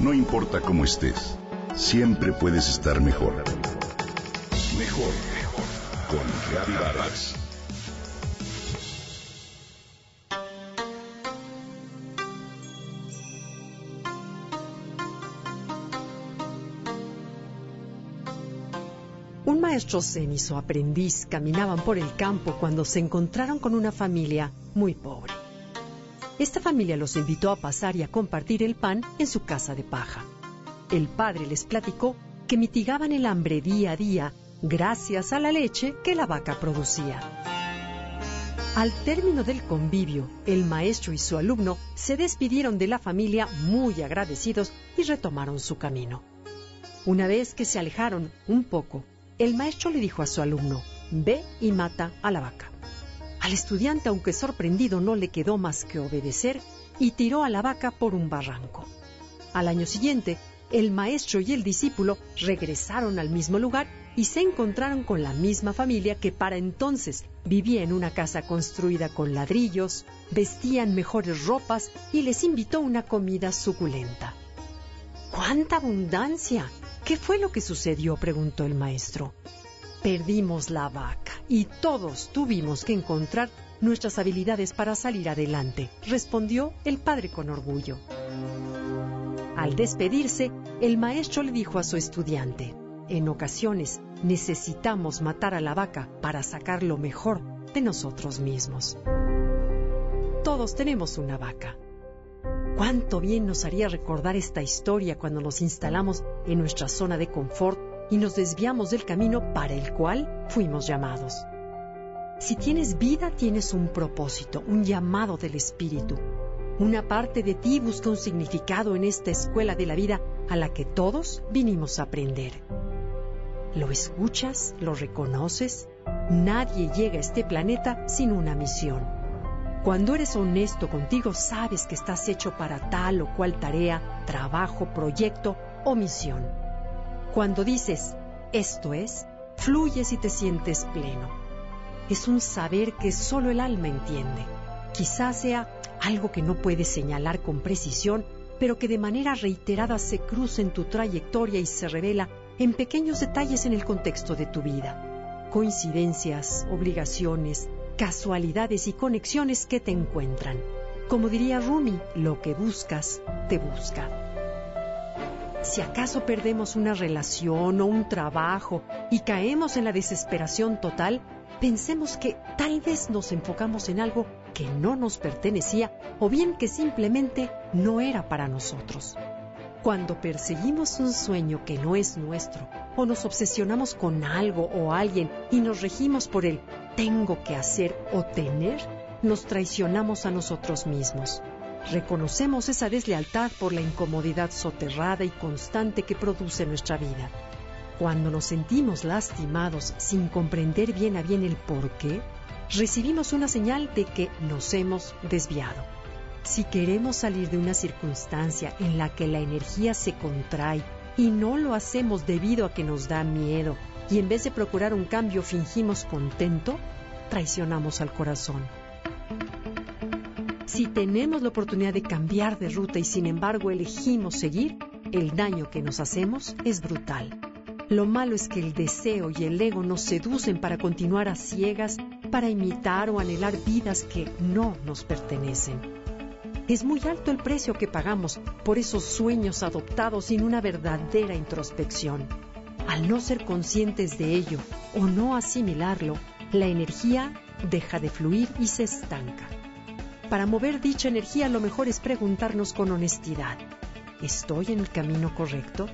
No importa cómo estés, siempre puedes estar mejor. Mejor, mejor. Con Reavivadas. Un maestro zen y su aprendiz caminaban por el campo cuando se encontraron con una familia muy pobre. Esta familia los invitó a pasar y a compartir el pan en su casa de paja. El padre les platicó que mitigaban el hambre día a día gracias a la leche que la vaca producía. Al término del convivio, el maestro y su alumno se despidieron de la familia muy agradecidos y retomaron su camino. Una vez que se alejaron un poco, el maestro le dijo a su alumno, ve y mata a la vaca. Al estudiante, aunque sorprendido, no le quedó más que obedecer y tiró a la vaca por un barranco. Al año siguiente, el maestro y el discípulo regresaron al mismo lugar y se encontraron con la misma familia que para entonces vivía en una casa construida con ladrillos, vestían mejores ropas y les invitó una comida suculenta. ¡Cuánta abundancia! ¿Qué fue lo que sucedió? preguntó el maestro. Perdimos la vaca y todos tuvimos que encontrar nuestras habilidades para salir adelante, respondió el padre con orgullo. Al despedirse, el maestro le dijo a su estudiante, en ocasiones necesitamos matar a la vaca para sacar lo mejor de nosotros mismos. Todos tenemos una vaca. Cuánto bien nos haría recordar esta historia cuando nos instalamos en nuestra zona de confort y nos desviamos del camino para el cual fuimos llamados. Si tienes vida, tienes un propósito, un llamado del Espíritu. Una parte de ti busca un significado en esta escuela de la vida a la que todos vinimos a aprender. ¿Lo escuchas? ¿Lo reconoces? Nadie llega a este planeta sin una misión. Cuando eres honesto contigo, sabes que estás hecho para tal o cual tarea, trabajo, proyecto o misión. Cuando dices, esto es, fluyes y te sientes pleno. Es un saber que solo el alma entiende. Quizás sea algo que no puedes señalar con precisión, pero que de manera reiterada se cruza en tu trayectoria y se revela en pequeños detalles en el contexto de tu vida. Coincidencias, obligaciones, casualidades y conexiones que te encuentran. Como diría Rumi, lo que buscas, te busca. Si acaso perdemos una relación o un trabajo y caemos en la desesperación total, pensemos que tal vez nos enfocamos en algo que no nos pertenecía o bien que simplemente no era para nosotros. Cuando perseguimos un sueño que no es nuestro o nos obsesionamos con algo o alguien y nos regimos por el tengo que hacer o tener, nos traicionamos a nosotros mismos. Reconocemos esa deslealtad por la incomodidad soterrada y constante que produce nuestra vida. Cuando nos sentimos lastimados sin comprender bien a bien el por qué, recibimos una señal de que nos hemos desviado. Si queremos salir de una circunstancia en la que la energía se contrae y no lo hacemos debido a que nos da miedo y en vez de procurar un cambio fingimos contento, traicionamos al corazón. Si tenemos la oportunidad de cambiar de ruta y sin embargo elegimos seguir, el daño que nos hacemos es brutal. Lo malo es que el deseo y el ego nos seducen para continuar a ciegas, para imitar o anhelar vidas que no nos pertenecen. Es muy alto el precio que pagamos por esos sueños adoptados sin una verdadera introspección. Al no ser conscientes de ello o no asimilarlo, la energía deja de fluir y se estanca. Para mover dicha energía lo mejor es preguntarnos con honestidad, ¿estoy en el camino correcto?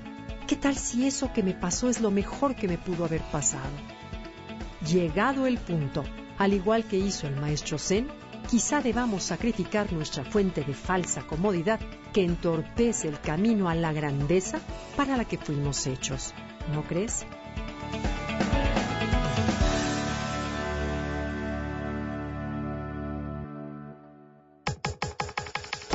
¿Qué tal si eso que me pasó es lo mejor que me pudo haber pasado? Llegado el punto, al igual que hizo el maestro Zen, quizá debamos sacrificar nuestra fuente de falsa comodidad que entorpece el camino a la grandeza para la que fuimos hechos. ¿No crees?